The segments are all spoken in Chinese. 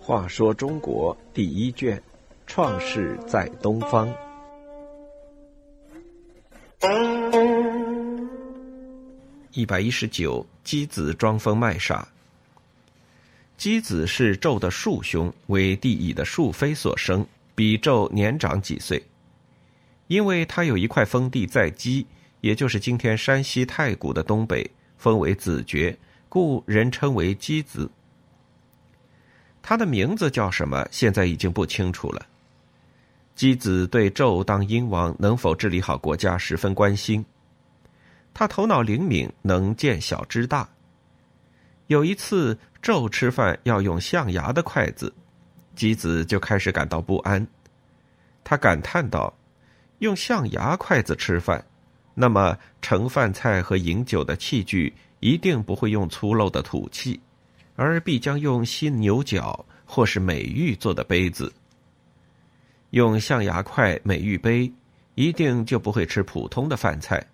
话说中国第一卷，创世在东方。一百一十九，姬子装疯卖傻。姬子是纣的庶兄，为帝乙的庶妃所生，比纣年长几岁。因为他有一块封地在姬，也就是今天山西太谷的东北，封为子爵，故人称为箕子。他的名字叫什么？现在已经不清楚了。箕子对纣当殷王能否治理好国家十分关心。他头脑灵敏，能见小知大。有一次，纣吃饭要用象牙的筷子，箕子就开始感到不安。他感叹道：“用象牙筷子吃饭，那么盛饭菜和饮酒的器具一定不会用粗陋的土器。”而必将用犀牛角或是美玉做的杯子，用象牙筷、美玉杯，一定就不会吃普通的饭菜，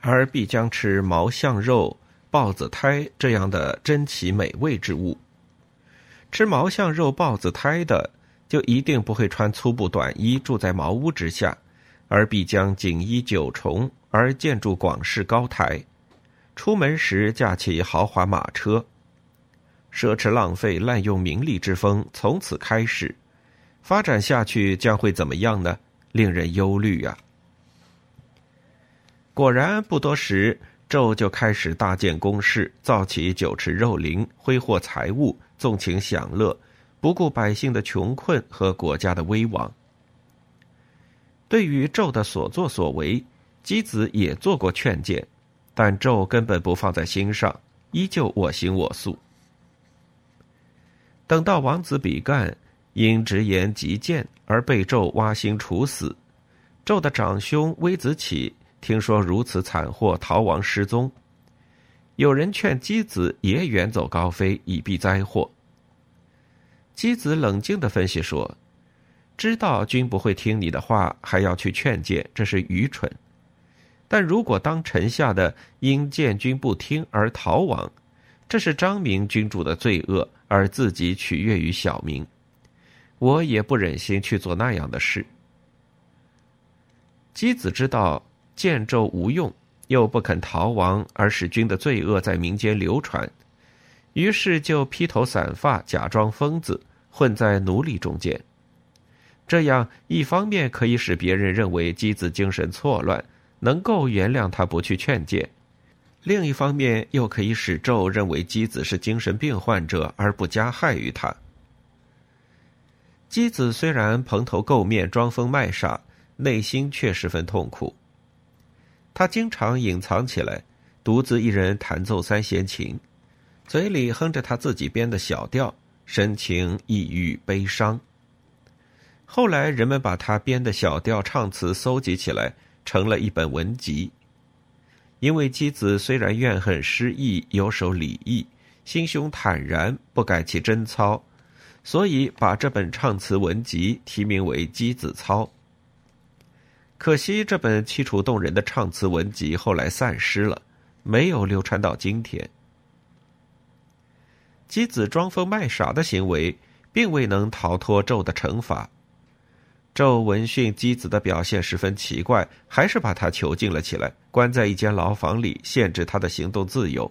而必将吃毛象肉、豹子胎这样的珍奇美味之物。吃毛象肉、豹子胎的，就一定不会穿粗布短衣住在茅屋之下，而必将锦衣九重而建筑广式高台，出门时驾起豪华马车。奢侈浪费、滥用名利之风从此开始，发展下去将会怎么样呢？令人忧虑啊！果然，不多时，纣就开始大建宫室，造起酒池肉林，挥霍财物，纵情享乐，不顾百姓的穷困和国家的危亡。对于纣的所作所为，姬子也做过劝谏，但纣根本不放在心上，依旧我行我素。等到王子比干因直言极谏而被纣挖心处死，纣的长兄微子启听说如此惨祸，逃亡失踪。有人劝姬子也远走高飞，以避灾祸。姬子冷静的分析说：“知道君不会听你的话，还要去劝谏，这是愚蠢。但如果当臣下的因见君不听而逃亡，这是张明君主的罪恶。”而自己取悦于小民，我也不忍心去做那样的事。箕子知道建纣无用，又不肯逃亡，而使君的罪恶在民间流传，于是就披头散发，假装疯子，混在奴隶中间。这样一方面可以使别人认为箕子精神错乱，能够原谅他不去劝诫。另一方面，又可以使纣认为姬子是精神病患者，而不加害于他。姬子虽然蓬头垢面、装疯卖傻，内心却十分痛苦。他经常隐藏起来，独自一人弹奏三弦琴，嘴里哼着他自己编的小调，神情抑郁悲伤。后来，人们把他编的小调唱词搜集起来，成了一本文集。因为箕子虽然怨恨失意，有守礼义，心胸坦然，不改其贞操，所以把这本唱词文集题名为《箕子操》。可惜这本凄楚动人的唱词文集后来散失了，没有流传到今天。箕子装疯卖傻的行为，并未能逃脱纣的惩罚。纣闻讯箕子的表现十分奇怪，还是把他囚禁了起来，关在一间牢房里，限制他的行动自由。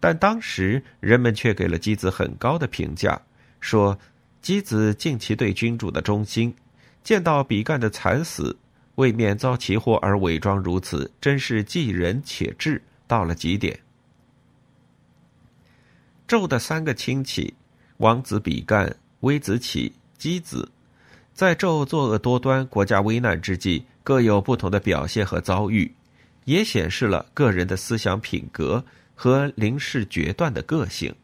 但当时人们却给了箕子很高的评价，说箕子尽其对君主的忠心，见到比干的惨死，为免遭其祸而伪装如此，真是济人且智到了极点。纣的三个亲戚，王子比干、微子启、箕子。在纣作恶多端、国家危难之际，各有不同的表现和遭遇，也显示了个人的思想品格和临事决断的个性。